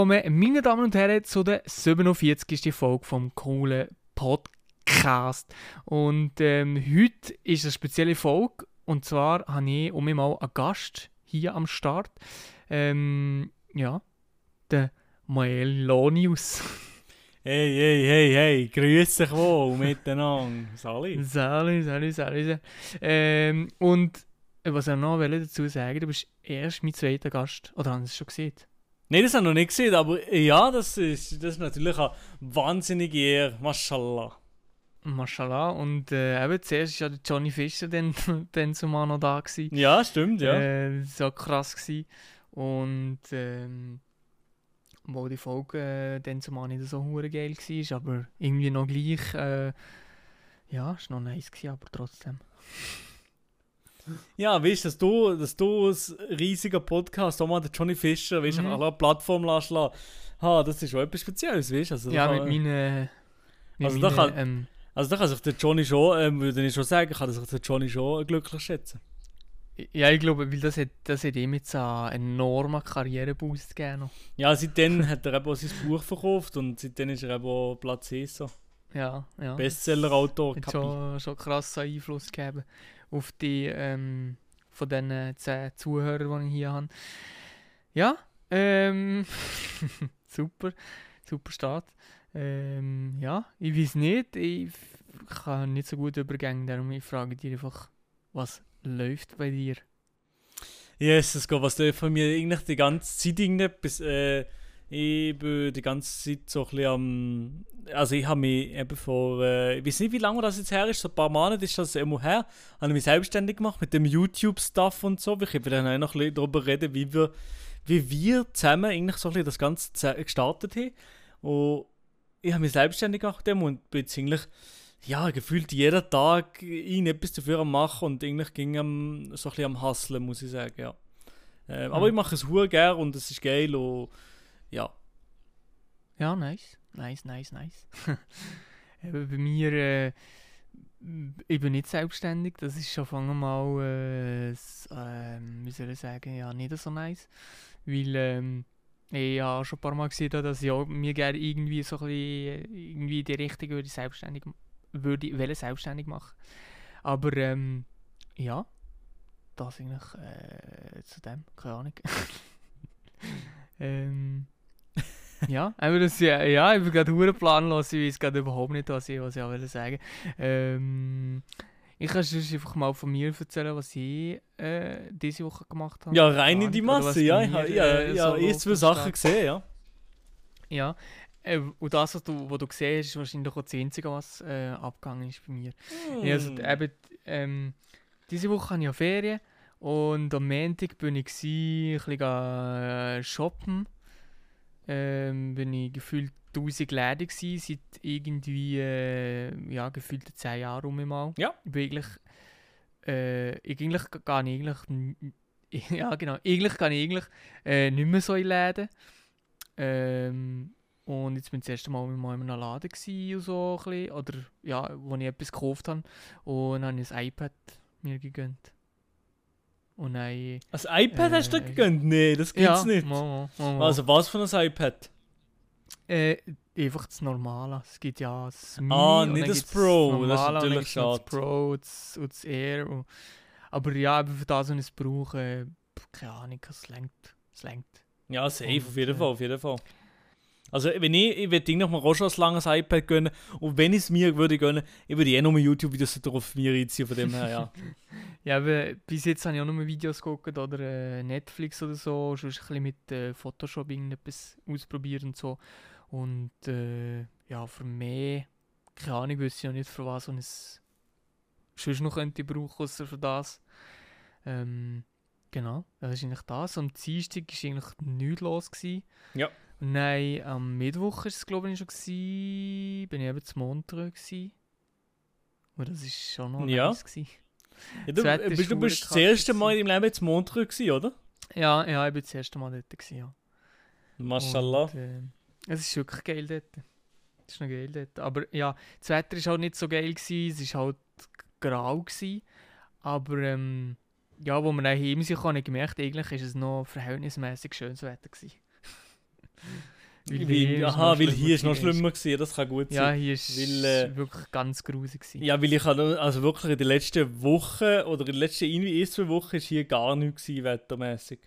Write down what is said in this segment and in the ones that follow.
Willkommen, meine Damen und Herren, zu der 47. Folge vom coolen Podcast. Und ähm, heute ist eine spezielle Folge. Und zwar habe ich um mich mal einen Gast hier am Start. Ähm, ja, der Maelonius. Hey, hey, hey, hey, grüß dich wohl miteinander. Sali. Salut, salut, salut. Ähm, und was ich noch dazu sagen du bist erst mein zweiter Gast. Oder haben Sie es schon gesehen? Nein, das habe ich noch nicht gesehen, aber ja, das ist, das ist natürlich eine wahnsinnige Ehre. Mashallah. Mashallah. Und äh, eben zuerst war ja der Johnny Fischer dann, dann zumal noch da. Gewesen. Ja, stimmt, ja. Äh, so krass gewesen. Und ähm, wo die Folge äh, dann zumal nicht so hure geil war, aber irgendwie noch gleich. Äh, ja, ist noch nice gewesen, aber trotzdem. Ja, weißt dass du, dass du als riesiger Podcast, auch mal der Johnny Fischer, weißt du, Mhm. auf einer Plattform lässt, lassen, ha, das ist schon etwas Spezielles, weißt du? Also, Ja, mit meinen. Also kann- ähm, Also da kann sich der Johnny schon, ähm, würde ich schon sagen, kann sich der Johnny schon glücklich schätzen. ja, ich glaube, weil das hat, das hat ihm jetzt einen enormen Karriereboost gegeben. Ja, seitdem hat er eben auch sein Buch verkauft und seitdem ist er eben auch Platz 1 so. Ja, ja. Bestseller-Autor. hat schon, schon krassen Einfluss gegeben auf die ähm, von den zehn Zuhörern, die ich hier habe. Ja, ähm, super, super Start. Ähm, ja, ich weiß nicht, ich kann nicht so gut übergehen, darum ich frage dich einfach, was läuft bei dir? Jesus Gott, was da von mir eigentlich die ganze Zeit irgendetwas, äh, ich bin die ganze Zeit so ein bisschen am, also ich habe mich eben vor, äh, ich weiß nicht wie lange das jetzt her ist, so ein paar Monate ist das immer her, habe ich mich selbstständig gemacht mit dem YouTube-Stuff und so, ich werde dann auch noch ein bisschen darüber reden, wie wir, wie wir zusammen eigentlich so ein bisschen das Ganze ze- gestartet haben und ich habe mich selbstständig gemacht dem und bin jetzt eigentlich ja, gefühlt jeden Tag irgendetwas dafür am machen und eigentlich ging am, so ein bisschen am Hustlen, muss ich sagen, ja. Aber Mhm. ich mache es hure gern und es ist geil und ja. Ja, nice, nice, nice, nice. Eben bei mir, äh, ich bin nicht selbstständig, das ist schon von mal, äh, ähm, wie soll ich sagen, ja, nicht so nice. Weil ähm, ich habe schon ein paar Mal gesehen, dass ich auch mir gerne irgendwie so ein bisschen, irgendwie in die Richtung würde selbstständig, würde, wollen selbstständig machen. Aber ähm, ja, das eigentlich äh, zu dem, keine Ahnung. ähm, ja, aber das, ja, ja, ich bin gerade hure planlos, ich weiß gerade überhaupt nicht, was ich, was ich auch will sagen ähm, Ich kann sonst einfach mal von mir erzählen, was ich äh, diese Woche gemacht habe. Ja, rein in die Masse, ja. Ich mir, habe ja, äh, ja, eh läuft zwei Sachen gesehen, ja. Ja, äh, und das, was du, was du gesehen hast, ist wahrscheinlich auch das Einzige, was äh, abgegangen ist bei mir. Ja, also, eben, ähm, diese Woche habe ich ja Ferien und am Montag bin ich gsi, ein bisschen äh, shoppen. Ähm, bin ich gefühlt 1000 Läden gsi, seit irgendwie, äh, ja, gefühlt 10 Jahren rum mal. Ja. Ich bin eigentlich, äh, ich eigentlich gar nicht, eigentlich, ja genau, eigentlich gar nicht, eigentlich äh, nicht mehr so in Läden. Ähm, und jetzt bin ich das erste Mal in einem Laden gsi und so ein bisschen, oder ja, wo ich etwas gekauft habe. Und dann habe ich ein iPad mir gegönnt. Und. Ein iPad hast du äh, dir gegönnt? Nee, das gibt's nicht. Mal, mal, mal. Also was für ein iPad? Äh, einfach das Normale. Es gibt ja das Mini Ah, nicht das Pro, das ist und dann natürlich schade. Das Pro und das, und das Air. Und, aber ja, eben für das, was ich es brauche, äh, keine Ahnung, es längt. Es längt. Ja, safe, Und, auf jeden äh, Fall, auf jeden Fall. Also wenn ich, ich würde noch mal auch schon ein langes iPad gönnen und wenn ich es mir würde gönnen, ich würde eh noch mal YouTube-Videos drauf mir reinziehen, von dem her, ja. Ja, aber bis jetzt habe ich auch nur Videos geguckt oder äh, Netflix oder so. Schon ein bisschen mit äh, Photoshop irgendetwas ausprobiert und so. Und äh, ja, für mich, keine Ahnung, wüsste ich auch nicht, für was ich es sonst noch könnte brauchen, außer für das. Ähm, genau, das ist eigentlich das. Am Dienstag war eigentlich nichts los. Gewesen. Ja. Nein, am Mittwoch war es, glaube ich, schon. Gewesen. Bin ich eben zu Montreux. Gewesen. Und das war schon noch Ja. nice. Gewesen. ja du, bist, du bist das erste Mal in deinem Leben jetzt Montreux gewesen, oder? Ja, ja, ich war das erste Mal dort. Gewesen, ja. Mashallah. Und, äh, es ist wirklich geil dort. Es ist noch geil dort. Aber ja, das Wetter war halt nicht so geil. Gewesen. Es war halt grau. Gewesen. Aber ähm, ja, wo wir dann heim sind, habe ich gemerkt, eigentlich ist es noch verhältnismäßig schönes Wetter gewesen. Weil, hier ist aha, weil hier ist noch schlimmer gewesen, das kann gut Ja, sein. hier ist Weil, äh, wirklich ganz grusig gewesen. Ja, weil ich habe also wirklich in den letzten Wochen oder in den letzten irgendwie ein, zwei Wochen ist hier gar nichts gewesen, wettermäßig.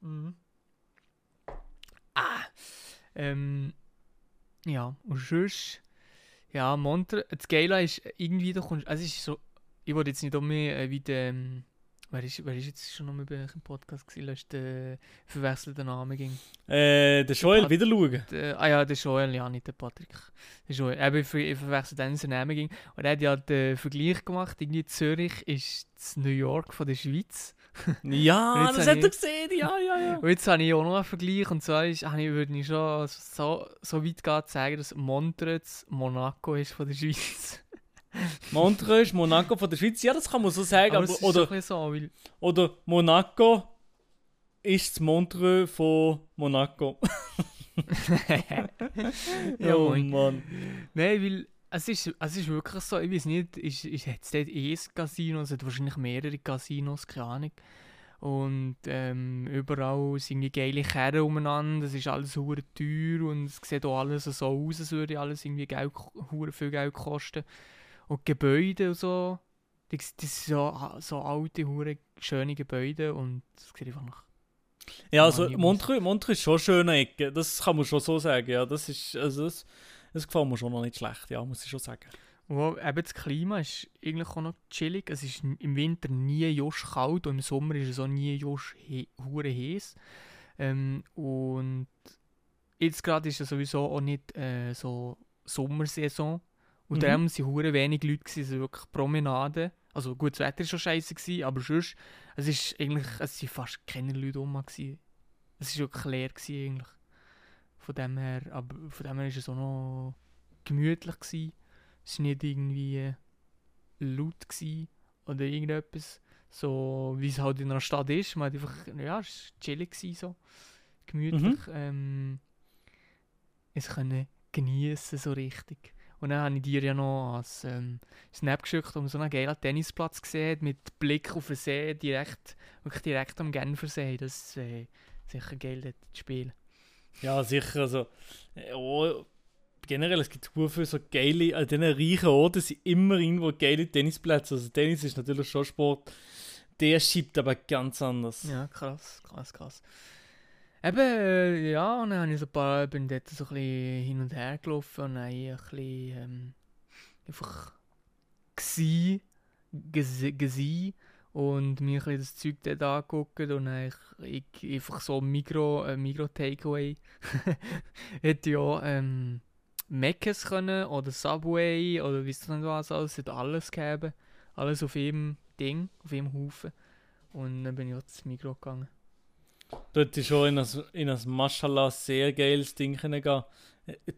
Mhm. Ah! Ähm, ja, und sonst, ja, Montre, das Geile ist irgendwie, du kommst, also es ist so, ich wollte jetzt nicht um mich äh, wie der, ähm, wer ist, wer ist jetzt schon noch mal bei euch im Podcast gewesen, lässt der verwechselte Name ging. Äh, der Joel, Pat- wieder schauen. Der, ah ja, der Joel, ja, nicht der Patrick. Der Joel, eben, ich ich verwechsel dann seinen Namen ging. Und er hat ja den Vergleich gemacht, irgendwie Zürich ist das New York von der Schweiz. Ja, das hat er ich- gesehen, ja, ja, ja. Und jetzt habe ich auch noch einen Vergleich. Und zwar ist, habe ich, würde ich schon so, so weit gehen zu sagen, dass Montreux Monaco ist von der Schweiz. Montreux, Monaco von der Schweiz, ja, das kann man so sagen. Aber Aber, es ist oder, so weil... oder Monaco ist das Montreux von Monaco. ja, oh moin. Mann. Nein, weil es ist, es ist wirklich so, ich weiß nicht, ist, ist jetzt dort eh ein Casino, es hat wahrscheinlich mehrere Casinos, keine Ahnung. Und ähm, überall sind die geile Kerren umeinander, es ist alles hure teuer und es sieht auch alles so aus, als würde alles irgendwie Geld, hure viel Geld kosten. Und Gebäude und so, das sind so, so alte, hure schöne Gebäude und es sieht einfach nach... Ja, also Montreux, Montreux ist schon eine schöne Ecke, das kann man schon so sagen, ja. Das ist, also das, das gefällt mir schon noch nicht schlecht, ja, muss ich schon sagen. Und eben das Klima ist eigentlich auch noch chillig. Es ist im Winter nie josch kalt und im Sommer ist es auch nie josch he hure heiß. Ähm, und jetzt gerade ist es sowieso auch nicht äh, so Sommersaison. Und Mhm. darum sind hure wenig Leute gewesen, also wirklich Promenade. Also gut, das Wetter war schon scheiße, gewesen, aber sonst, es ist eigentlich, es sind fast keine Leute rum gewesen. Es war wirklich leer gewesen, eigentlich. Von dem her, aber von dem her ist es auch noch gemütlich gewesen. Es war nicht irgendwie laut gewesen oder irgendetwas. So wie es halt in einer Stadt ist. Man hat einfach, ja, es war chillig gewesen, so. Gemütlich. Ähm, es können genießen so richtig. Und dann habe ich dir ja noch als ähm, Snap geschickt, um so einen geilen Tennisplatz gesehen mit Blick auf den See, direkt, wirklich direkt am Genfersee. Das ist äh, sicher geil, dort zu spielen. Ja, sicher, also, oh, generell, es gibt viele so geile, an diesen reichen Orten sind immer irgendwo geile Tennisplätze, also Tennis ist natürlich schon Sport, der schiebt aber ganz anders. Ja, krass, krass, krass. Eben, äh, ja, und dann habe ich so ein paar, bin dort so ein hin und her gelaufen und dann ein bisschen, ähm, einfach gsi, gesi, gesi und mir ein bisschen das Zeug dort angeguckt und dann ich, ich einfach so Migro, äh, Migro Takeaway hätte ja ähm, Mc's können oder Subway oder wie es nicht was alles, hat alles gegeben, alles auf jedem Ding, auf jedem Haufen und dann bin ich auch zu Migro gegangen. Dort ist schon in ein, in ein Maschallah sehr geiles Ding gehen. Ein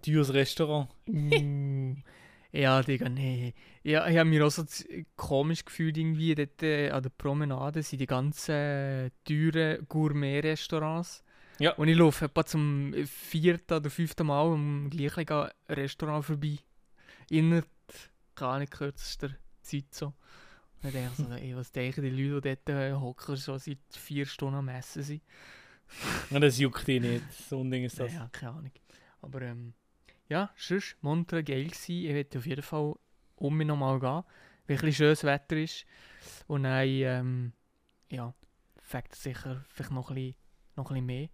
teures Restaurant. Ja, Digga, nee. Ja, ich habe mich auch so komisch gefühlt irgendwie. Dort äh, an der Promenade sind die ganzen äh, teuren Gourmet-Restaurants. Ja. Und ich laufe etwa zum vierten oder fünften Mal am gleichen Restaurant vorbei. Innerhalb, keine Ahnung, kürzester Zeit so. Dann denke ich so, ey, was denken die Leute, die dort äh, hocken, so seit vier Stunden am Essen sind? Das juckt dich nicht. So ein Ding ist das. Ja, keine Ahnung. Aber ähm, ja, sonst Montreux geil gsi. Ich werde auf jeden Fall um mich nochmal gehen, weil ein schönes Wetter ist. Und dann, ähm, ja, fängt sicher vielleicht noch ein, bisschen, noch ein bisschen mehr.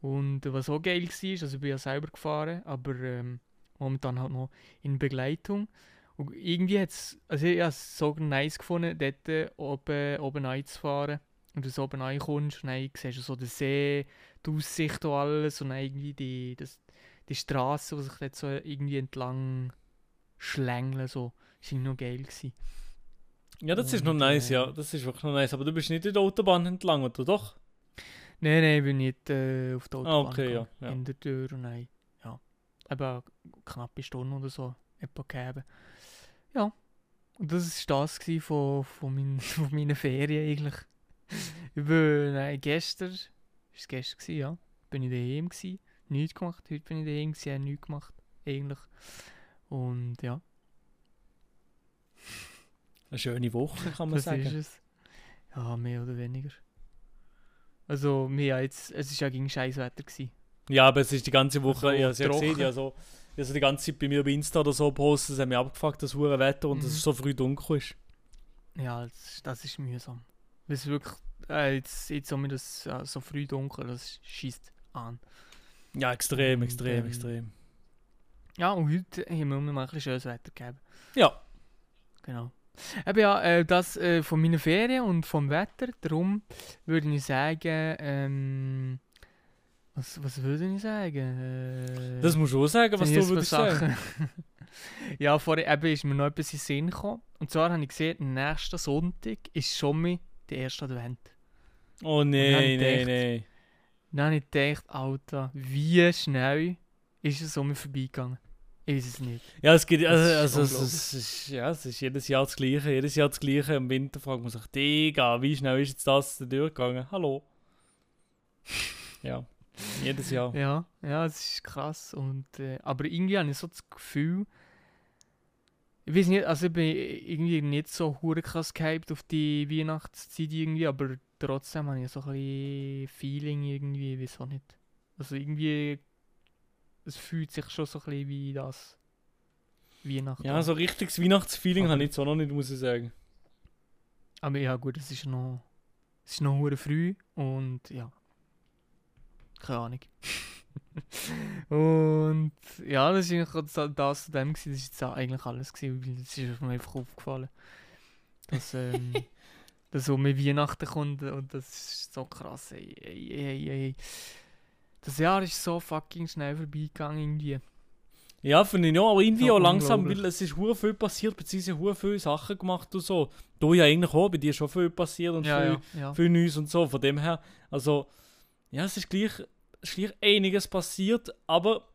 Und was auch geil war, also ich bin ja selber gefahren, aber ähm, momentan halt noch in Begleitung. Und irgendwie hat es, also ich habe es so nice gefunden, dort äh, oben, oben reinzufahren. Und du so oben reinkommst und dann siehst du so den See, die Aussicht und alles und dann irgendwie die, das, die Straße, die sich dort so irgendwie entlang schlängeln, so. Das war noch geil. Gewesen. Ja, das ist Und, noch nice, äh, ja. Das ist wirklich noch nice. Aber du bist nicht in der Autobahn entlang, oder doch? Nein, nein, ich bin nicht äh, auf der Ah, Autobahn okay, ja, gegangen, ja. in der Tür und nein, ja, eben knappe Stunde oder so, etwa gegeben. Ja, und das war das von, von, mein, von meinen Ferien eigentlich. Ich bin, nein, gestern, ist es gestern gewesen, ja, bin ich daheim gewesen, nichts gemacht, heute bin ich daheim gewesen, habe nichts gemacht, eigentlich. Und ja, Eine schöne Woche, kann man das sagen. ist es. Ja, mehr oder weniger. Also, wir jetzt, es ist ja gegen Scheißwetter gewesen. Ja, aber es ist die ganze Woche, Also, ja, sie hat trocken. gesehen, ja, so, also die ganze Zeit bei mir bei Insta oder so postet, es hat mich abgefuckt, das hure Wetter und dass Mhm. es so früh dunkel ist. Ja, das, das ist mühsam. Weil es wirklich, äh, jetzt, jetzt haben wir das äh, so früh dunkel, das schießt an. Ja, extrem, Und, extrem, ähm, extrem. Ja, und heute haben wir mal ein bisschen schönes Wetter gegeben. Ja, Genau. Eben ja, äh, das äh, von meinen Ferien und vom Wetter, darum würde ich sagen, ähm, was, was würde ich sagen? Äh, das musst du auch sagen, was du würdest sagen. Ja, vorher eben ist mir noch etwas in den Sinn gekommen. Und zwar habe ich gesehen, nächsten Sonntag ist schon mal der erste Advent. Oh nein, nein, nein. Dann habe ich gedacht, Alter, wie schnell ist es um mich vorbeigegangen? Ich weiß es nicht. Ja, es geht, also, ist also es, ist, ja, es ist jedes Jahr das Gleiche, jedes Jahr das Gleiche. Im Winter fragt man sich, Digga, wie schnell ist jetzt das durchgegangen? Hallo? Ja, jedes Jahr. Ja, ja, es ist krass. Und, äh, aber irgendwie habe ich so das Gefühl, ich weiß nicht, also ich bin irgendwie nicht so hure krass gehypt auf die Weihnachtszeit irgendwie, aber trotzdem habe ich so ein bisschen Feeling irgendwie, ich weiß auch nicht. Also irgendwie, es fühlt sich schon so ein bisschen wie das Weihnachten. Ja, so richtiges Weihnachtsfeeling habe ich jetzt auch noch nicht, muss ich sagen. Aber ja gut, es ist noch, es ist noch hure früh und ja, keine Ahnung. und ja, das ist eigentlich auch das, das zu dem gewesen, das ist auch eigentlich alles gewesen, weil es ist mir einfach aufgefallen, dass, ähm, dass um Weihnachten kommt und das ist so krass, ey, ey, ey, ey. Das Jahr ist so fucking schnell vorbeigegangen irgendwie. Ja, finde ich auch, aber irgendwie So auch langsam, weil es ist hure viel passiert, beziehungsweise hure viele Sachen gemacht und so. Du ja eigentlich auch, bei dir ist schon viel passiert und Ja, viel, ja, ja. viel Neues und so. Von dem her, also, ja, es ist gleich, gleich einiges passiert, aber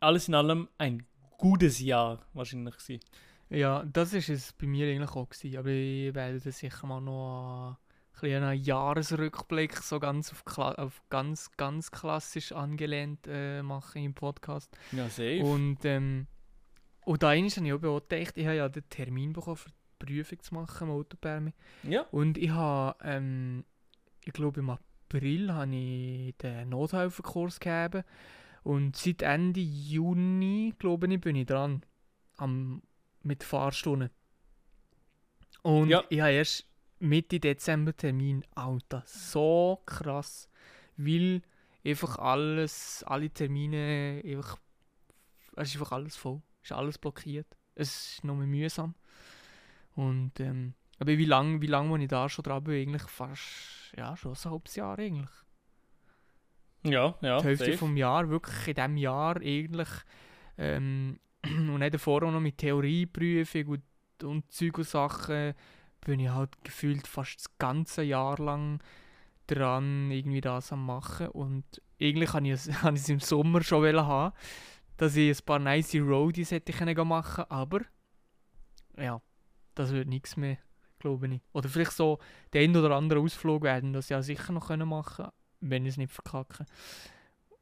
alles in allem ein gutes Jahr wahrscheinlich gewesen. Ja, das ist es bei mir eigentlich auch gewesen, aber ich werde das sicher mal noch einen Jahresrückblick so ganz auf, Kla auf ganz, ganz klassisch angelehnt äh, machen im Podcast. Ja, safe. Und, ähm, und da habe ich auch beobachtet, ich habe ja den Termin bekommen, für die Prüfung zu machen im Autopermi. ja. Und ich habe, ähm, ich glaube im April habe ich den Nothelferkurs gegeben. Und seit Ende Juni, glaube ich, bin ich dran am, mit Fahrstunden. Und Ja. ich habe erst Mitte Dezember Termin. Alter, so krass. Weil einfach alles, alle Termine, einfach, es ist einfach alles voll. Es ist alles blockiert. Es ist noch mehr mühsam. Und, ähm, aber wie lange wie lang, wo ich da schon dran bin, eigentlich fast, ja, schon so ein halbes Jahr eigentlich. Ja, ja. die Hälfte safe. vom Jahr, wirklich in diesem Jahr eigentlich. Ähm, und nicht davor auch noch mit Theorieprüfung und, und Zeug und Sachen, bin ich halt gefühlt fast das ganze Jahr lang dran, irgendwie das am machen. Und eigentlich habe ich es, habe ich es im Sommer schon haben, dass ich ein paar nice Roadies hätte können machen aber ja, das wird nichts mehr, glaube ich. Oder vielleicht so den ein oder anderen Ausflug werden das ja sicher noch können machen wenn ich es nicht verkacke.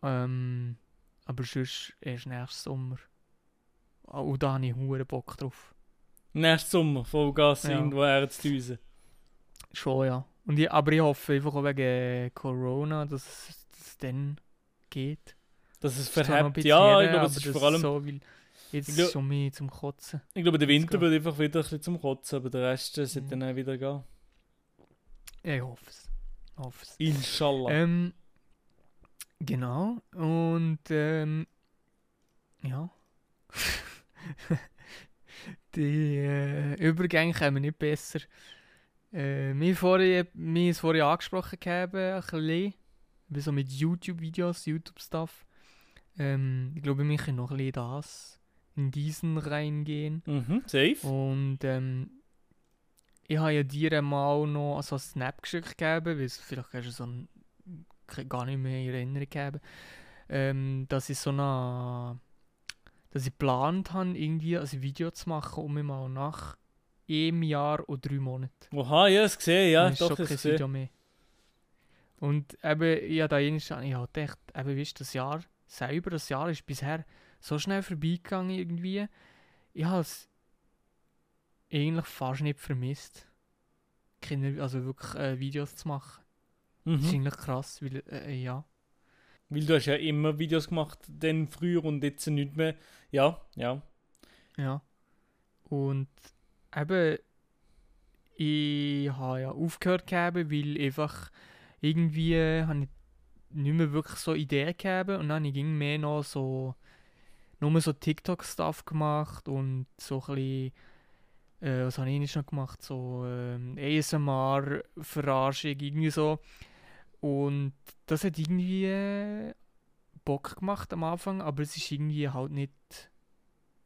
Ähm, aber sonst erst nächstes Sommer. Ah, Und da habe ich hure Bock drauf. Nächstes Sommer, Vollgas Ja. irgendwo her zu düsen. Schon, ja. Und ich, aber ich hoffe einfach auch wegen Corona, dass es dann geht. Dass es verhebt. Ja, ich glaube, es ist vor allem. So, weil jetzt ist es schon mehr zum Kotzen. Ich glaube, der Winter wird einfach wieder ein bisschen zum Kotzen, aber der Rest äh, sollte Mhm. dann auch wieder gehen. Ich hoffe es. Ich hoffe es. Inshallah. Ähm, genau. Und ähm, ja. Die äh, Übergänge kommen nicht besser. Äh, wir haben es vorhin angesprochen gehabt, ein bisschen. Wie so mit YouTube-Videos, YouTube-Stuff. Ähm, ich glaube, wir können noch ein bisschen das in diesen reingehen. Mhm, safe. Und ähm, ich habe ja dir mal noch so einen Snap geschickt gegeben, weil es vielleicht hast du so ein, ke- gar nicht mehr in Erinnerung gegeben, ähm, dass ich so eine, dass ich geplant habe, irgendwie ein Video zu machen, um mich mal nach einem Jahr und drei Monaten. Oha, ja, es gesehen, ja, ist doch, schon kein. Video mehr. Und eben, ich habe da einmal, ich habe gedacht, eben, weißt, das Jahr selber, das Jahr ist bisher so schnell vorbeigegangen irgendwie. Ich habe es eigentlich fast nicht vermisst. Kinder, also wirklich äh, Videos zu machen. Das ist Mhm. eigentlich krass, weil, äh, ja. Weil du hast ja immer Videos gemacht, dann früher und jetzt nicht mehr. Ja, ja. Ja. Und eben, ich habe ja aufgehört gehabt, weil einfach irgendwie habe ich nicht mehr wirklich so Ideen gehabt und dann ging mehr noch so nur so TikTok-Stuff gemacht und so ein bisschen, äh, was habe ich nicht noch gemacht, so ähm, ASMR-Verarschung, irgendwie so. Und das hat irgendwie äh, Bock gemacht am Anfang, aber es ist irgendwie halt nicht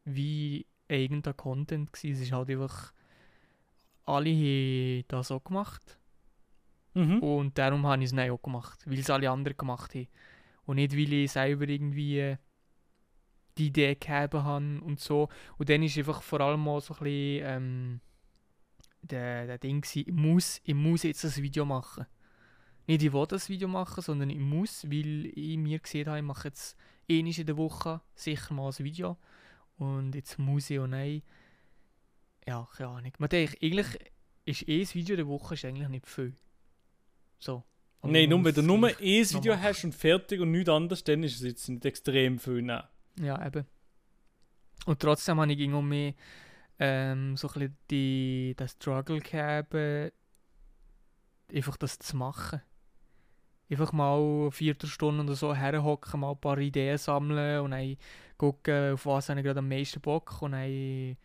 wie eigener Content gewesen. Es ist halt einfach, alle haben das auch gemacht. Mhm. Und darum habe ich es auch gemacht, weil es alle anderen gemacht haben. Und nicht, weil ich selber irgendwie äh, die Idee gehabt habe und so. Und dann ist einfach vor allem auch so ein bisschen ähm, der, der Ding gewesen, ich muss, ich muss jetzt das Video machen. Nicht ich will das Video machen, sondern ich muss, weil ich mir gesehen habe, ich mache jetzt einmal in der Woche sicher mal ein Video. Und jetzt muss ich auch nein. Ja, keine Ahnung. Man denkt, eigentlich ist eh ein Video der Woche ist eigentlich nicht viel. So. Aber Nein, nur wenn du nur ein Video hast und fertig und nichts anderes, dann ist es jetzt nicht extrem viel. Nein. Ja, eben. Und trotzdem habe ich irgendwie mehr ähm, so ein bisschen die, den Struggle äh, einfach das zu machen. Einfach mal Viertelstunde oder so herhocken, mal ein paar Ideen sammeln und dann gucken, auf was habe ich gerade am meisten Bock und dann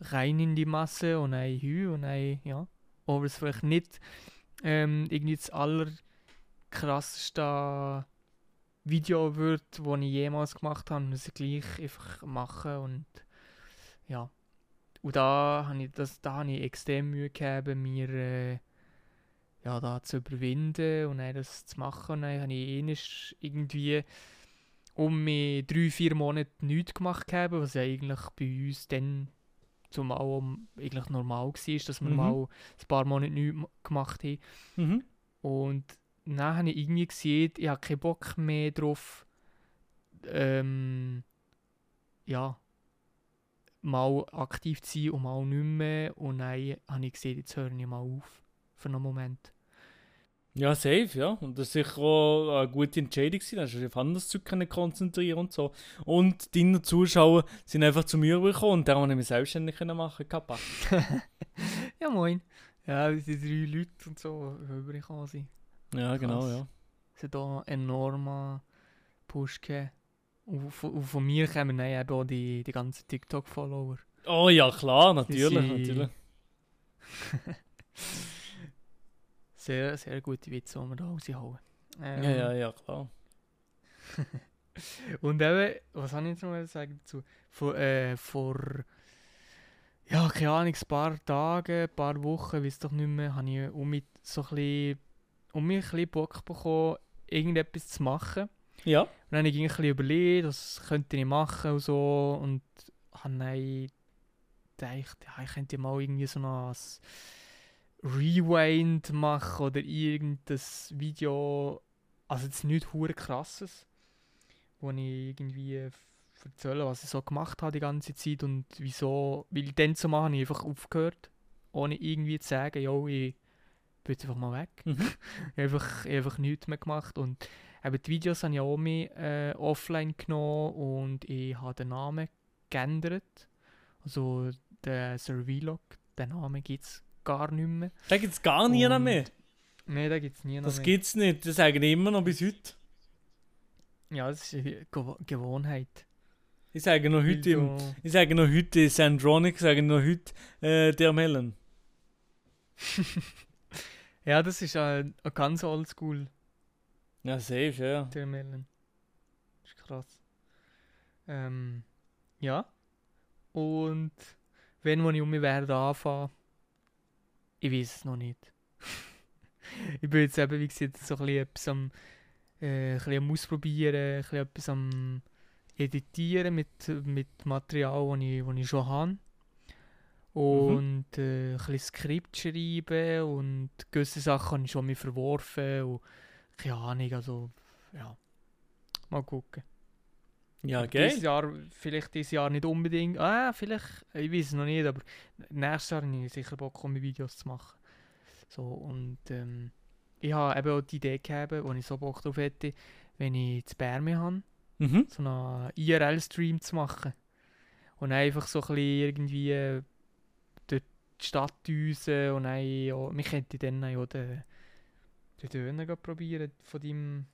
rein in die Masse und dann hü und dann, ja. Aber es vielleicht nicht ähm, irgendwie das allerkrasseste Video wird, das ich jemals gemacht habe, muss ich gleich einfach machen und ja. Und da habe ich, das, da habe ich extrem Mühe gehabt, mir äh, ja, da zu überwinden und dann das zu machen. Und dann habe ich einmal irgendwie um mich drei, vier Monate nichts gemacht gehabt, was ja eigentlich bei uns dann zumal um, eigentlich normal war, dass wir Mhm. mal ein paar Monate nichts ma- gemacht haben. Mhm. Und dann habe ich irgendwie gesehen, ich habe keinen Bock mehr drauf, ähm, ja, mal aktiv zu sein und mal nicht mehr. Und dann habe ich gesehen, jetzt höre ich mal auf für einen Moment. Ja, safe, ja. Und das ist sicher auch eine gute Entscheidung gewesen. Da hast du dich auf anderes können konzentrieren und so. Und deine Zuschauer sind einfach zu mir gekommen und darum konnte ich mich selbstständig machen Kappa. Ja, moin. Ja, die drei Leute und so, die rübergekommen sind. Ja, genau, Krass. ja. Es hat auch einen enormen Push gegeben. Und von, und von mir kommen dann eben auch die, die ganzen TikTok-Follower. Oh ja, klar, natürlich, natürlich. Sehr, sehr gute Witze, die wir da raushauen. Ähm, Ja, ja, ja, klar. Und eben, was habe ich jetzt noch mal sagen dazu? Vor, äh, vor, ja, keine Ahnung, ein paar Tagen, ein paar Wochen, weiß doch nicht mehr, habe ich um mich so ein bisschen, um mich ein bisschen Bock bekommen, irgendetwas zu machen. Ja. Und dann habe ich ein bisschen überlegt, was könnte ich machen und so. Und habe dann gedacht, ja, ich könnte mal irgendwie so noch ein Rewind machen oder irgendein Video, also jetzt nicht hure krasses, wo ich irgendwie erzähle, was ich so gemacht habe die ganze Zeit und wieso, weil dann zu machen, habe ich einfach aufgehört, ohne irgendwie zu sagen, jo, ich bin jetzt einfach mal weg. Mhm. ich habe einfach, ich habe einfach nichts mehr gemacht und eben die Videos habe ich auch mehr äh, offline genommen und ich habe den Namen geändert. Also der Survlog, den Namen gibt es gar nicht mehr. Da gibt es gar nie Und mehr. Nein, da gibt es nie noch Das mehr. gibt's nicht. Das sagen die immer noch bis heute. Ja, das ist eine Gew Gewohnheit. Ich sage noch heute im, ich sage noch heute Sandronic, ich sage noch heute äh, der Melon. Ja, das ist ein, ein ganz oldschool Ja, safe, ja. Das ist krass. Ähm, ja. Und wenn wir ich um mich werde anfangen, ich weiß es noch nicht. ich bin jetzt eben, wie gesagt, so ein bisschen etwas am, äh, ein bisschen am Ausprobieren, ein bisschen etwas am Editieren mit, mit Material, das ich, das ich schon habe. Und äh, ein bisschen Skript schreiben und gewisse Sachen habe ich schon mal verworfen und keine Ahnung, also ja, mal gucken. Ja, Dieses geil. Jahr, vielleicht dieses Jahr nicht unbedingt, ah, vielleicht, ich weiß es noch nicht, aber nächstes Jahr habe ich sicher Bock, um Videos zu machen. So, und ähm, ich habe eben auch die Idee gehabt, wo ich so Bock drauf hätte, wenn ich das Bärme habe, Mhm. so einen IRL-Stream zu machen. Und einfach so ein bisschen irgendwie äh, die Stadt düsen und dann, ja, wir könnten dann ja den, den Döner probieren von deinem...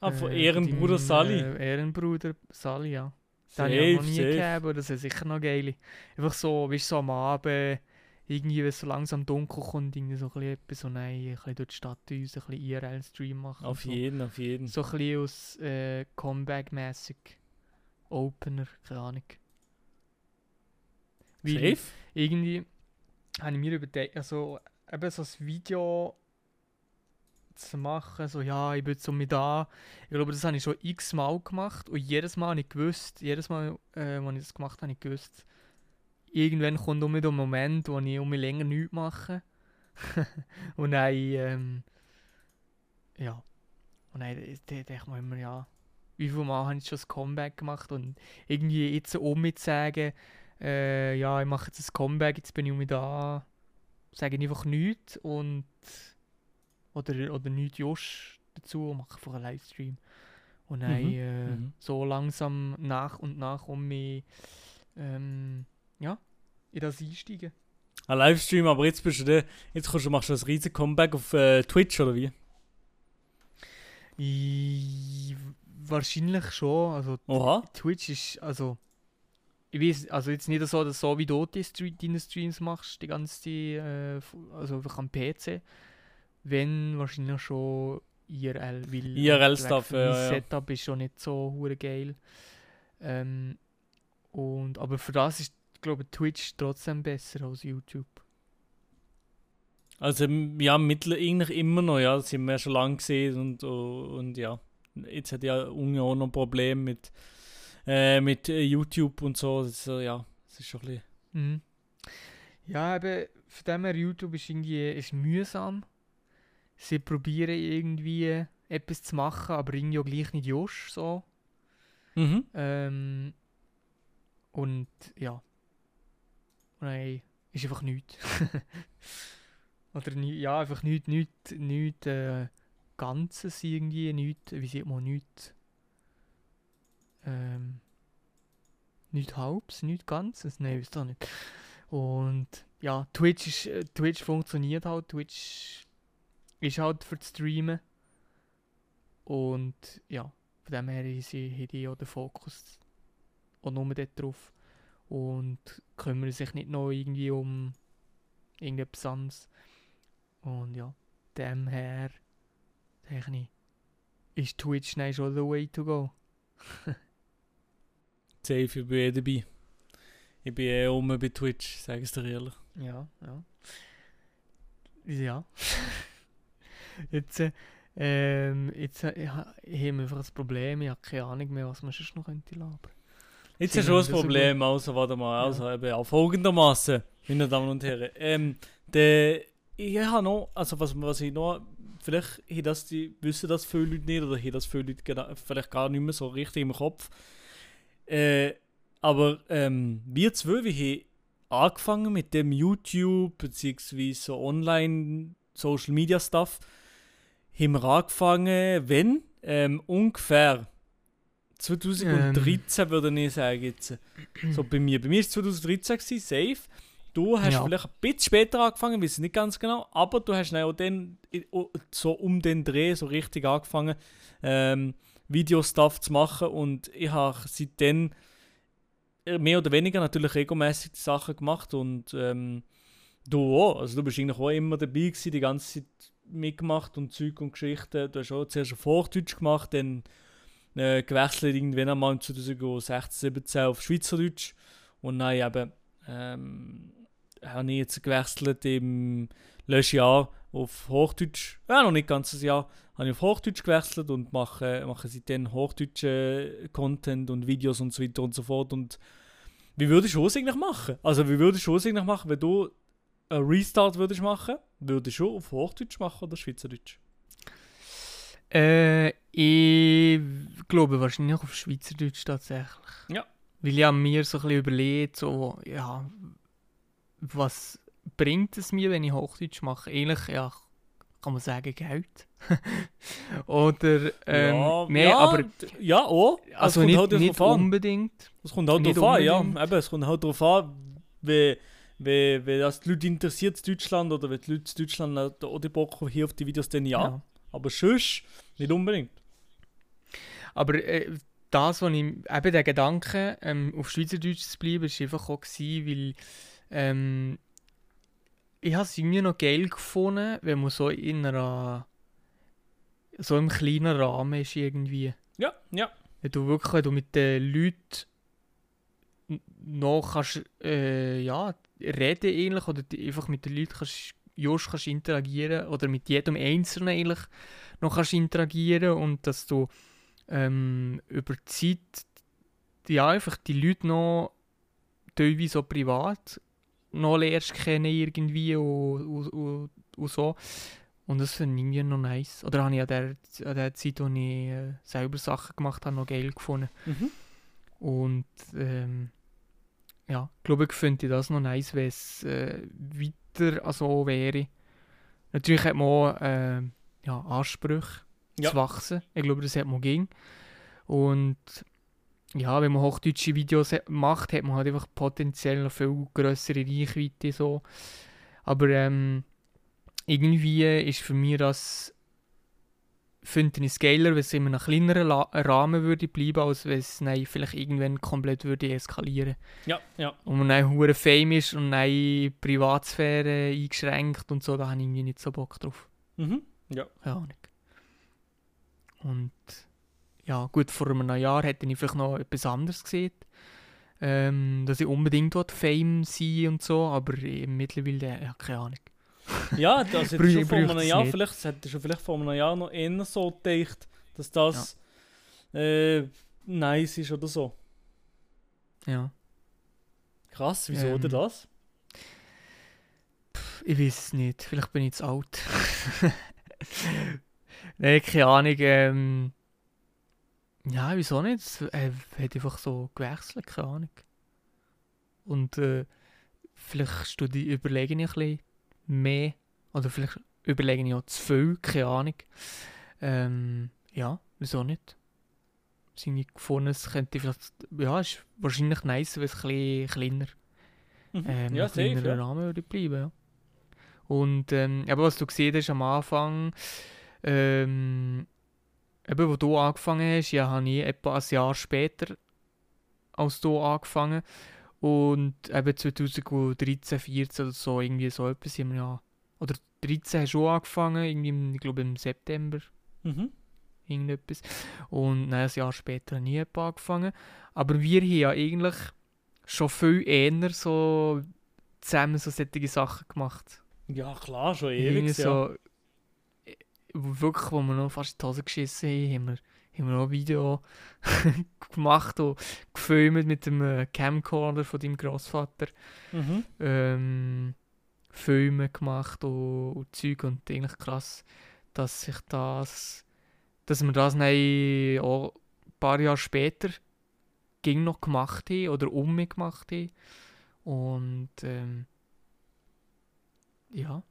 Ah, von äh, Ehrenbruder deinem, Sally. Äh, Ehrenbruder Sally, ja. Das habe ich auch noch nie safe. gegeben, aber das ist sicher noch geil. Einfach so, weißt du, so am Abend, irgendwie, wenn es so langsam dunkel kommt, irgendwie so ein bisschen etwas und dann ein bisschen durch die Stadt düsen, ein bisschen IRL-Stream machen. Auf so. jeden, auf jeden. So ein bisschen aus äh, Comeback-mäßig. Opener, keine Ahnung. Weil Safe? irgendwie habe ich mir überlegt, also eben so ein Video zu machen, so ja, ich bin so mit da. Ich glaube, das habe ich schon x Mal gemacht und jedes Mal habe ich gewusst, jedes Mal, äh, als ich das gemacht habe, habe ich gewusst, irgendwann kommt um der Moment, wo ich um mich länger nichts mache. und dann, ähm, ja, und dann äh, de- denke ich mir immer, ja, wie viel Mal habe ich schon das Comeback gemacht und irgendwie jetzt um mich zu sagen, äh, ja, ich mache jetzt ein Comeback, jetzt bin ich mich da, sage ich einfach nichts und oder, oder nichts Josh dazu und mache einfach einen Livestream. Und dann Mhm, äh, mhm. so langsam nach und nach um mich ähm, ja, in das einsteigen. Ein Livestream, aber jetzt bist du da, jetzt kommst du, machst du ein riesen Comeback auf äh, Twitch oder wie? I, wahrscheinlich schon. Also Oha. Twitch ist, also ich weiß, also jetzt nicht so, dass so wie du deine Streams machst, die ganze äh, also einfach am PC. Wenn wahrscheinlich schon IRL, weil IRL-Stuff, mein ja, ja. Setup ist schon nicht so hure geil. Ähm, und, aber für das ist, glaube ich, Twitch trotzdem besser als YouTube. Also ja, mittler eigentlich immer noch, ja, das sind wir ja schon lange gesehen und, und ja. Jetzt hat ja Unge auch noch ein Problem mit, äh, mit äh, YouTube und so. Äh, ja, das ist schon ein bisschen. Mhm. Ja, eben, von dem her, YouTube ist irgendwie ist mühsam. Sie probieren irgendwie etwas zu machen, aber irgendwie auch gleich nicht Josh so. Mhm. Ähm, und ja. Dann ist einfach nichts. Oder nie, ja, einfach nichts, nichts, nichts äh, Ganzes irgendwie, nichts, wie sieht man, nichts. Ähm, nichts Halbes, nichts Ganzes, nein, weiß doch nicht. Und ja, Twitch, ist, äh, Twitch funktioniert halt, Twitch ist halt für das Streamen. Und ja, von dem her haben die auch den Fokus auch nur dort drauf. Und kümmern sich nicht noch irgendwie um irgendetwas anderes. Und ja, dem her denke ich, ist Twitch dann schon the way to go. Safe, ich bin eh dabei. Ich bin eh um bei Twitch, sag ich dir ehrlich. Ja, ja. Ja. jetzt, äh, ähm, jetzt äh, ha- haben wir einfach ein Problem. Ich habe keine Ahnung mehr, was man sonst noch könnte labern. Jetzt ist schon das so Problem, also warte mal, Ja. also eben auch folgendermaßen, meine Damen und Herren. Ähm, der, ich habe noch, also was, was ich noch, vielleicht das die, wissen das viele Leute nicht oder haben das viele Leute vielleicht gar nicht mehr so richtig im Kopf. Äh, aber ähm, wir zwei, wir haben angefangen mit dem YouTube beziehungsweise so Online Social Media Stuff, haben wir angefangen, wenn ähm, ungefähr 2013 würde ich sagen jetzt. So bei mir. Bei mir war es 2013, gewesen, safe. Du hast Ja. vielleicht ein bisschen später angefangen, weiß ich nicht ganz genau, aber du hast dann auch o- so um den Dreh so richtig angefangen, ähm, Videostuff zu machen und ich habe seitdem mehr oder weniger natürlich regelmäßig die Sachen gemacht und ähm, du auch. Also du bist eigentlich auch immer dabei gewesen, die ganze Zeit mitgemacht und Zeug und Geschichten. Du hast auch zuerst auf Hochdeutsch gemacht, dann äh, gewechselt irgendwann einmal 2016, 17 auf Schweizerdeutsch und dann eben ähm, habe ich jetzt gewechselt im letzten Jahr auf Hochdeutsch, ja noch nicht ganzes Jahr, habe ich auf Hochdeutsch gewechselt und mache, mache seitdem Hochdeutsch Content und Videos und so weiter und so fort und wie würdest du es eigentlich machen? Also wie würdest du es eigentlich machen, wenn du einen Restart würdest machen, würdest du auf Hochdeutsch machen oder Schweizerdeutsch? Äh, ich glaube wahrscheinlich auf Schweizerdeutsch tatsächlich. Ja. Weil ich mir so ein bisschen überlegt, so, ja, was, bringt es mir, wenn ich Hochdeutsch mache? Eigentlich, ja, kann man sagen, Geld. Oder, ähm, ja, nee, ja, aber, ja, auch. also kommt nicht, halt nicht unbedingt. Es kommt halt drauf an, ja. Eben, es kommt halt drauf an, wie, wie, wie das die Leute interessiert in Deutschland oder wenn die Leute in Deutschland die Bock haben, hier auf die Videos, dann ja. Aber sonst nicht unbedingt. Aber äh, das, was ich, eben der Gedanke, ähm, auf Schweizerdeutsch zu bleiben, war einfach auch, gewesen, weil ähm, ich habe es irgendwie noch geil gefunden, wenn man so in einer so im kleinen Rahmen ist irgendwie. Ja, ja. Wenn du wirklich wenn du mit den Leuten noch kannst, äh, ja, reden eigentlich, oder einfach mit den Leuten kannst, just kannst interagieren oder mit jedem Einzelnen eigentlich noch kannst interagieren und dass du ähm, über die Zeit ja, einfach die Leute noch teilweise so privat noch lernst kennen irgendwie und, und, und, und so. Und das finde ich irgendwie noch nice. Oder habe ich an der, an der Zeit, wo ich äh, selber Sachen gemacht habe, noch geil gefunden. Mhm. Und ähm, ja, glaube ich, finde ich das noch nice, wenn es äh, weiter so wäre. Natürlich hat man auch äh, ja, Ansprüche Ja. zu wachsen. Ich glaube, das hat man ging. Und ja, wenn man hochdeutsche Videos macht, hat man halt einfach potenziell noch viel größere Reichweite. So. Aber ähm, irgendwie ist für mich das finde ich geiler, wenn es in einem kleineren La Rahmen würde bleiben, als wenn es nein, vielleicht irgendwann komplett würde eskalieren. Ja, ja. Und man dann hure Fame ist und dann Privatsphäre eingeschränkt und so, da habe ich irgendwie nicht so Bock drauf. Mhm. Ja. Keine Ahnung. Und ja, gut, vor einem Jahr hätte ich vielleicht noch etwas anderes gesehen. Ähm, dass ich unbedingt dort Fame sein und so, aber äh, mittlerweile, ja, keine Ahnung. Ja, das hätte schon vor einem Jahr, vielleicht, das hätte schon vielleicht vor einem Jahr noch eher so gedacht, dass das äh, nice ist oder so. Ja. Krass, wieso Ähm, denn das? Ich weiß es nicht, vielleicht bin ich zu alt. Nein, keine Ahnung. Ähm, ja, wieso nicht? Es äh, hat einfach so gewechselt, keine Ahnung. Und äh, vielleicht studi überlege ich ein bisschen mehr. Oder vielleicht überlege ich auch zu viel, keine Ahnung. Ähm, ja, wieso nicht? Es irgendwie gefunden, es könnte vielleicht, ja, ist wahrscheinlich nice, wenn es ein bisschen kleiner Mhm. ähm, ja, kleineren ja. Rahmen würde bleiben. Ja. Und ähm, aber was du gesehen hast am Anfang, ähm, eben wo du angefangen hast, ja, habe ich etwa ein Jahr später als du angefangen. Und eben 2013, 14 oder so, irgendwie so etwas haben wir ja. Oder 13 hast du angefangen, irgendwie, im- ich glaube im September Mhm. irgendetwas. Und dann ein Jahr später habe ich etwa angefangen. Aber wir haben ja eigentlich schon viel eher so zusammen so solche Sachen gemacht. Ja, klar, schon ewig. Ja. so, wo wirklich, wo wir noch fast in die Hose geschissen haben, haben wir, haben wir noch ein Video gemacht und gefilmt mit dem äh, Camcorder von deinem Großvater. Mhm. Ähm, Filme gemacht und, und Zeug und eigentlich krass, dass sich das, dass wir das dann auch ein paar Jahre später ging noch gemacht haben oder um mich gemacht haben und ähm, ja,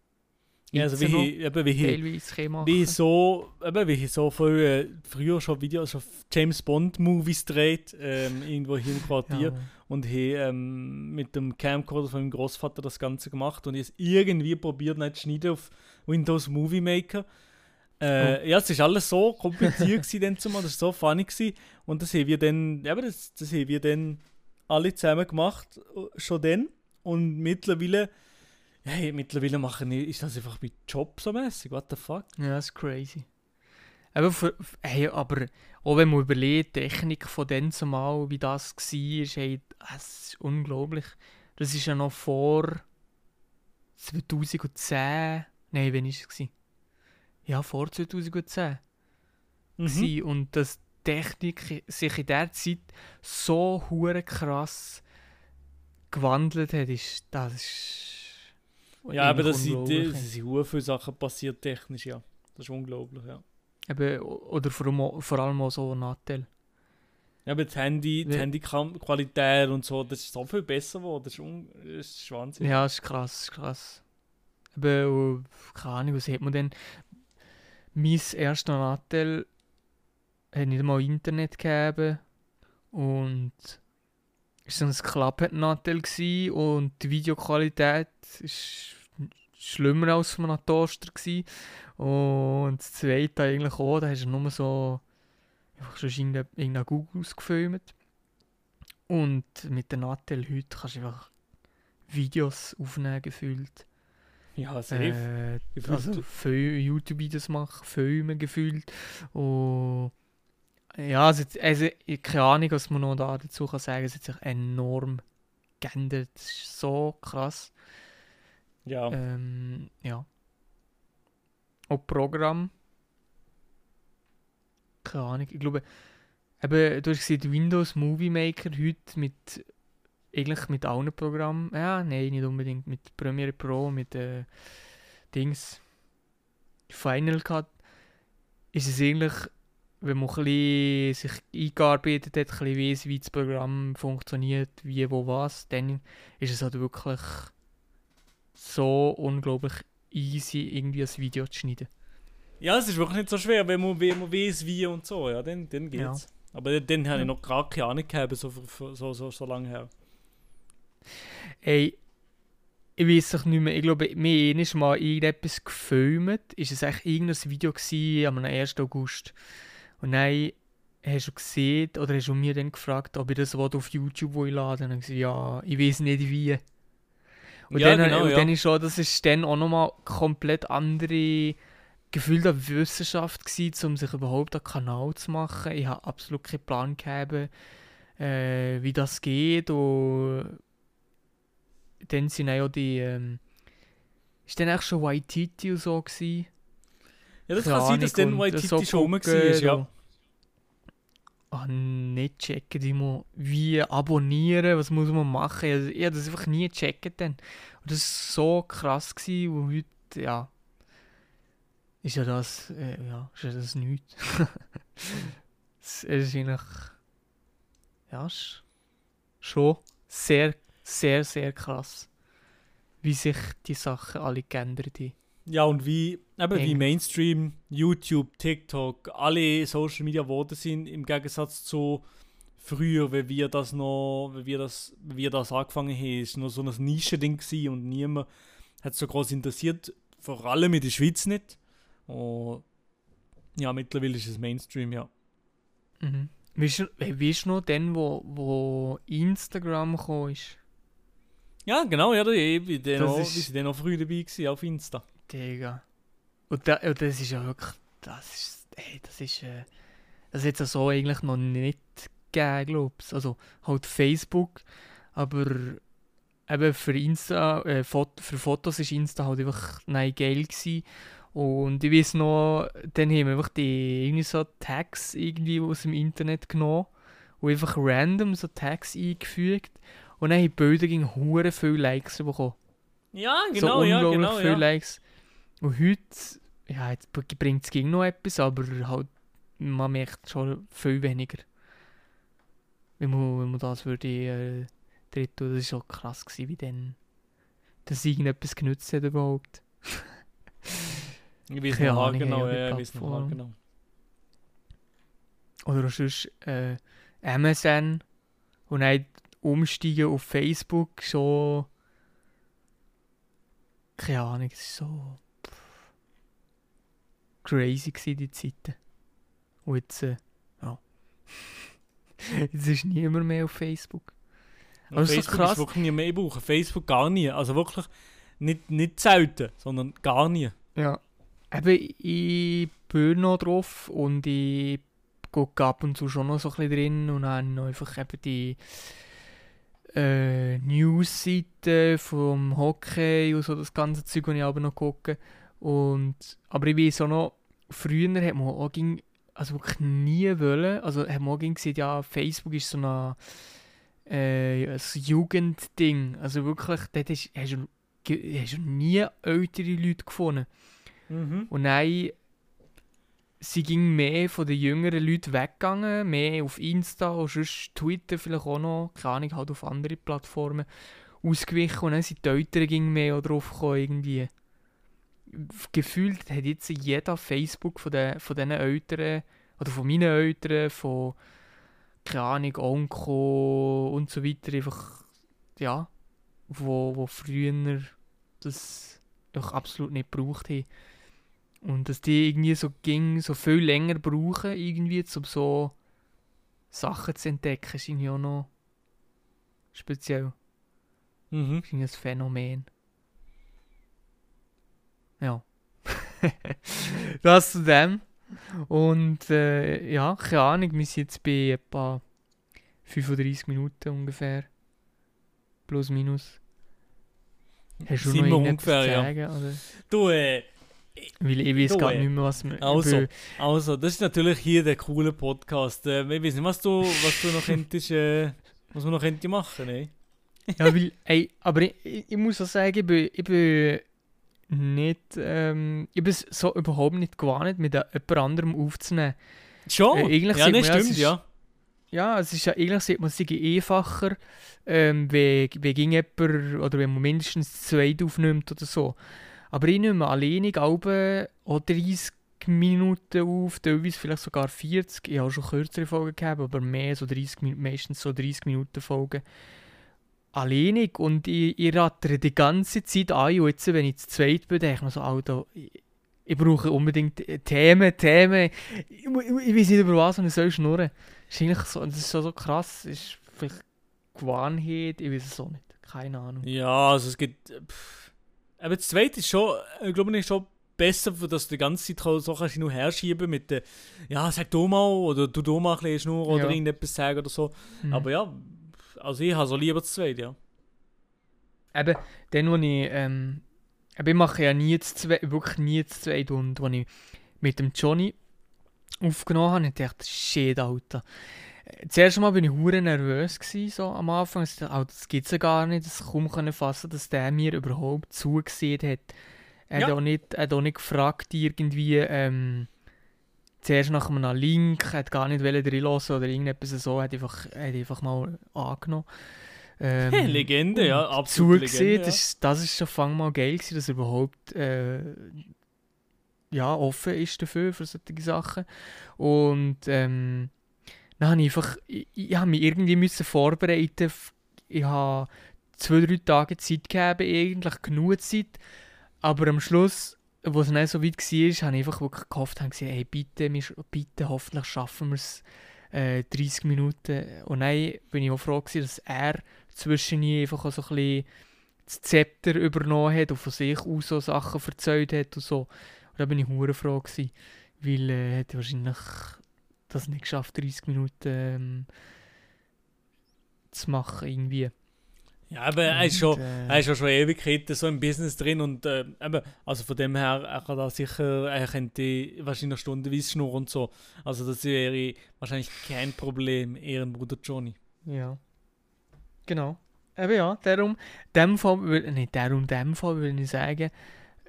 Ja, also wie, eben, wie, teilweise wie ich so, eben, wie so früher schon Videos, schon James Bond Movies dreht, ähm, irgendwo hier im Quartier. ja, und habe ähm, mit dem Camcorder von meinem Großvater das Ganze gemacht und es irgendwie probiert nicht zu schneiden auf Windows Movie Maker. Äh, Ja, es ist alles so kompliziert gewesen, dann zumal, das war so funny gewesen. und das haben wir dann, eben, das, das haben wir dann alle zusammen gemacht, äh, schon dann und mittlerweile, hey, mittlerweile machen ich, ist das einfach mein Job so mäßig, what the fuck? ja, das ist crazy. Aber, für, hey, aber auch wenn man überlegt, die Technik von dann zumal, wie das war, hey, es ist unglaublich. Das ist ja noch vor 2010. Nein, wann war es? Ja, vor 2010. Mhm. Und dass die Technik sich in der Zeit so hure krass gewandelt hat, ist, das ist. Ja, aber das sind, das sind viele Sachen passiert technisch, ja. Das ist unglaublich, ja. Eben, oder vor allem, auch- vor allem auch so ein Nachteil. Ja, aber das Handy, die Handyqualität und so, das ist so viel besser geworden. Das ist, un das ist Wahnsinn. Ja, das ist krass, das ist krass. Aber, oh, keine Ahnung, was hat man denn? Mein erster Nattel hat nicht einmal Internet gegeben und so ein Klappennattel gsi und die Videoqualität ist schlimmer als von einem Toaster gsi und das zweite eigentlich auch, da hast du nur so einfach schon irgendein irgendein Google ausgefilmt und mit dem Nattel heute kannst du einfach Videos aufnehmen gefühlt. Ja, safe. Äh, also YouTube-Videos machen, Filme gefühlt. Und ja, also, also keine Ahnung, was man noch da dazu kann sagen. Es hat sich enorm geändert. Das ist so krass. ja. Ähm, ja. Auch Programm. Keine Ahnung. Ich glaube, eben, du hast gesehen, Windows Movie Maker heute mit eigentlich mit allen Programmen. Ja, nein, nicht unbedingt mit Premiere Pro, mit äh, Dings. Final Cut ist es eigentlich, wenn man ein sich eingearbeitet hat, ein bisschen weiss, wie das Programm funktioniert, wie, wo, was, dann ist es halt wirklich so unglaublich easy, irgendwie ein Video zu schneiden. ja, es ist wirklich nicht so schwer, wenn man, wenn man weiß, wie und so. Ja, dann, dann geht's. Aber dann habe ich Ja. noch gar keine Ahnung gehabt, so, so, so, so, lange her. Ey, ich weiß doch nicht mehr, ich glaube, mir ist mal irgendetwas gefilmt. Ist es eigentlich irgendein Video gewesen am 1. August? Und dann hast du gesehen, oder hast du mir dann gefragt, ob ich das will auf YouTube will laden Und dann gesagt, ja, ich weiß nicht wie. Und, Ja, dann, genau, und ja. dann ist schon, das ist dann auch nochmal komplett andere Gefühl der Wissenschaft gewesen, um sich überhaupt einen Kanal zu machen. Ich habe absolut keinen Plan gehabt, äh, wie das geht und dann sind auch die ähm, ist dann auch schon Waititi und so gewesen? Ja, das kann sein, dass dann und Waititi so schon war. Ja. Ah, nicht checken, die muss wie abonnieren, was muss man machen? Ich, ich habe das einfach nie gecheckt dann. Und das war so krass gewesen, und heute, ja, ist ja das, äh, ja, ist ja das nichts. es ist eigentlich, ja, ist schon sehr, sehr, sehr krass, wie sich die Sachen alle geändert haben. Ja, und wie, eben wie. Mainstream, YouTube, TikTok, alle Social Media geworden sind, im Gegensatz zu früher, wie wir das noch, wie wir das, wie wir das angefangen haben, ist nur so ein Nischending gewesen und niemand hat es so groß interessiert, vor allem in der Schweiz nicht. Und ja, mittlerweile ist es Mainstream, ja. Mhm. Du, hey, weißt du noch, dann, wo, wo Instagram kam, ist? Ja, genau, ja, da- ich bin dann auch, ist- früh dabei gewesen, auf Insta. Digga. Und, da, und das ist ja wirklich, das ist, hey, das ist, äh, das hat es so eigentlich noch nicht gegeben, glaub's. Also, halt Facebook, aber eben für Insta, äh, Fot für Fotos ist Insta halt einfach nein, geil gewesen. Und ich weiß noch, dann haben wir einfach die irgendwie so Tags irgendwie aus dem Internet genommen und einfach random so Tags eingefügt. Und dann haben die Bilder gegen hure viele Likes bekommen Ja, so genau, ja, unglaublich genau, viele ja. Likes. Und heute, ja, jetzt bringt es noch etwas, aber halt, man merkt schon viel weniger. Wenn man, wenn man das würde äh, das war schon krass, gewesen, wie dann, dass irgendetwas genützt hat überhaupt. Ich weiß Keine Ahnung, genau, ja, ich weiß noch genau. Oder sonst äh, MSN und dann umsteigen auf Facebook schon. Keine Ahnung, es ist so crazy gewesen, die Zeiten. Und jetzt, äh, ja. jetzt ist niemand mehr auf Facebook. Es ist so Facebook krass. ist wirklich nie mehr ich brauche Facebook gar nie. Also wirklich nicht, nicht selten, sondern gar nie. Ja. Eben, ich bin noch drauf und ich gucke ab und zu schon noch so ein bisschen drin und dann einfach eben die äh, News-Seite vom Hockey und so das ganze Zeug, das ich aber noch gucke. Und, aber ich weiß auch noch, früher hat man auch ging, also wirklich nie wollen, also hat man auch gesagt, ja, Facebook ist so ein, äh, ein Jugendding. Also wirklich, dort hast, hast, du, hast du nie ältere Leute gefunden. Mhm. Und dann sie ging mehr von den jüngeren Leuten weggegangen, mehr auf Insta und sonst Twitter vielleicht auch noch, keine Ahnung, halt auf andere Plattformen ausgewichen und dann sind die Eltern ging mehr drauf gekommen, irgendwie. Gefühlt hat jetzt jeder Facebook von, den, von diesen Eltern, oder von meinen Eltern, von, keine Ahnung, Onkel und so weiter, einfach, ja, wo, wo früher das doch absolut nicht gebraucht haben. Und dass die irgendwie so ging, so viel länger brauchen, irgendwie, um so Sachen zu entdecken, ist irgendwie auch noch speziell. Mhm. Ist irgendwie ein Phänomen. Ja. das zu dem. Und äh, ja, keine Ahnung, wir sind jetzt bei etwa 35 Minuten ungefähr. Plus, minus. Hast du Sind noch ungefähr, zu ja. sagen? Oder? Du, äh, Weil ich weiß gar äh, nicht mehr, was wir Also, also, das ist natürlich hier der coole Podcast. Äh, ich weiß nicht, was du, was du noch könntest, äh, was wir noch könnte machen, ne? Ja, weil, ey, aber ich, ich, ich muss auch sagen, ich bin, ich bin nicht, ähm, ich bin so überhaupt nicht gewohnt, mit jemand anderem aufzunehmen. Schon? Äh, eigentlich ja, ne, es stimmt, ja. Ja, es ist ja, eigentlich sieht man es einfacher, ähm, wenn, wenn ging jemand, oder wenn man mindestens zwei aufnimmt oder so. Aber ich nehme alleine Alben auch 30 Minuten auf, teilweise vielleicht sogar 40. Ich habe schon kürzere Folgen gehabt, aber mehr, so 30, Min- meistens so 30 Minuten Folgen. Alleinig und ich, ich rattere die ganze Zeit an und jetzt, wenn ich zu zweit bin, denke ich mir so, Alter, ich, ich brauche unbedingt Themen, Themen. Ich, ich, ich weiß nicht, über was ich soll schnurren. Das ist eigentlich so, das ist so, so krass, das ist vielleicht Gewohnheit, ich weiß es auch nicht, keine Ahnung. Ja, also es gibt. äh, Pff. Aber das zweite ist schon, ich glaube, ist schon besser, dass du die ganze Zeit so kannst du nur herschieben mit der, ja, sag du mal, oder du du mal ein bisschen Schnur oder Ja. irgendetwas sagen oder so. Mhm. Aber ja, also ich habe so lieber das zweite, ja. Eben, dann, wo ich, ähm, eben, ich mache ja nie zu zweit, wirklich nie zu zweit. Und als ich mit dem Johnny aufgenommen habe, dachte ich, shit, Alter. Äh, Zuerst mal bin ich hure nervös gewesen, so am Anfang. Ich dachte, das gibt es ja gar nicht. Das kaum können fassen, dass der mir überhaupt zugesehen hat. Er hat Ja. auch nicht, er hat auch nicht gefragt, irgendwie, ähm, zuerst nach einem Link, hat gar nicht reinlassen oder irgendetwas so, hat einfach, hat einfach mal angenommen. Ähm, Legende, ja, absolut zugesehen. Legende, Das, ist, das ist schon fang mal geil gewesen, dass er überhaupt äh, ja, offen ist dafür, für solche Sachen. Und ähm, dann habe ich einfach, ich, ich habe mich irgendwie müssen vorbereiten. Ich habe zwei, drei Tage Zeit gegeben, eigentlich genug Zeit. Aber am Schluss, wo es dann so weit war, habe ich einfach wirklich gehofft, habe gesagt, hey, bitte, bitte, hoffentlich schaffen wir es äh, 30 Minuten. Und dann bin ich auch froh gewesen, dass er zwischen einfach auch so ein bisschen das Zepter übernommen hat und von sich aus so Sachen erzählt hat und so. Und da bin ich hure froh gewesen, weil er hätte wahrscheinlich das nicht geschafft, 30 Minuten ähm, zu machen irgendwie. Ja, aber er ist schon, äh, er ist ja schon Ewigkeiten so im Business drin und äh, eben, also von dem her, er kann da sicher, er könnte wahrscheinlich stundenweise schnurren und so. Also das wäre wahrscheinlich kein Problem, Ehrenbruder Johnny. Ja. Genau. Eben ja, darum, dem Fall, wür- nicht darum, dem Fall würde ich sagen,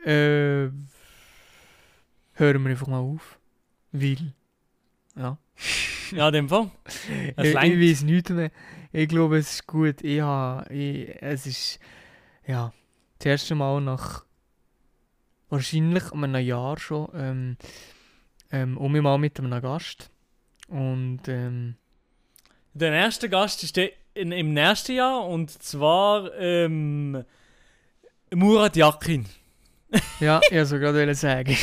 äh, hören wir einfach mal auf. Weil, ja. Ja, in dem Fall. Ich, ich weiß nichts mehr. Ich glaube, es ist gut. Ich habe, ich, es ist, ja, das erste Mal nach, wahrscheinlich einem Jahr schon, ähm, ähm, um mich mal mit einem Gast. Und, ähm, Der erste Gast ist der in, im nächsten Jahr und zwar ähm, Murat Yakin. Ja, ich wollte sogar gerade sagen.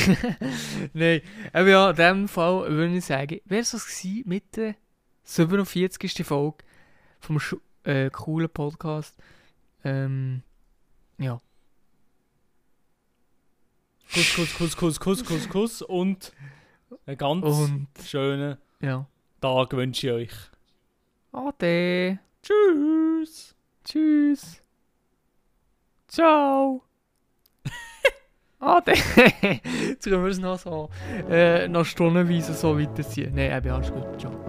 Nein, aber ja, in dem Fall würde ich sagen, wäre es das gewesen mit der 47. Folge vom Schu äh, coolen Podcast. Ähm, ja. Kuss, Kuss, Kuss, Kuss, Kuss, Kuss, Kuss und einen ganz Und, schönen ja. Tag wünsche ich euch. Ade. Tschüss. Tschüss. Ciao. Ade. Jetzt können wir es noch so, äh, noch stundenweise so weiterziehen. Nein, eben, alles gut. Ciao.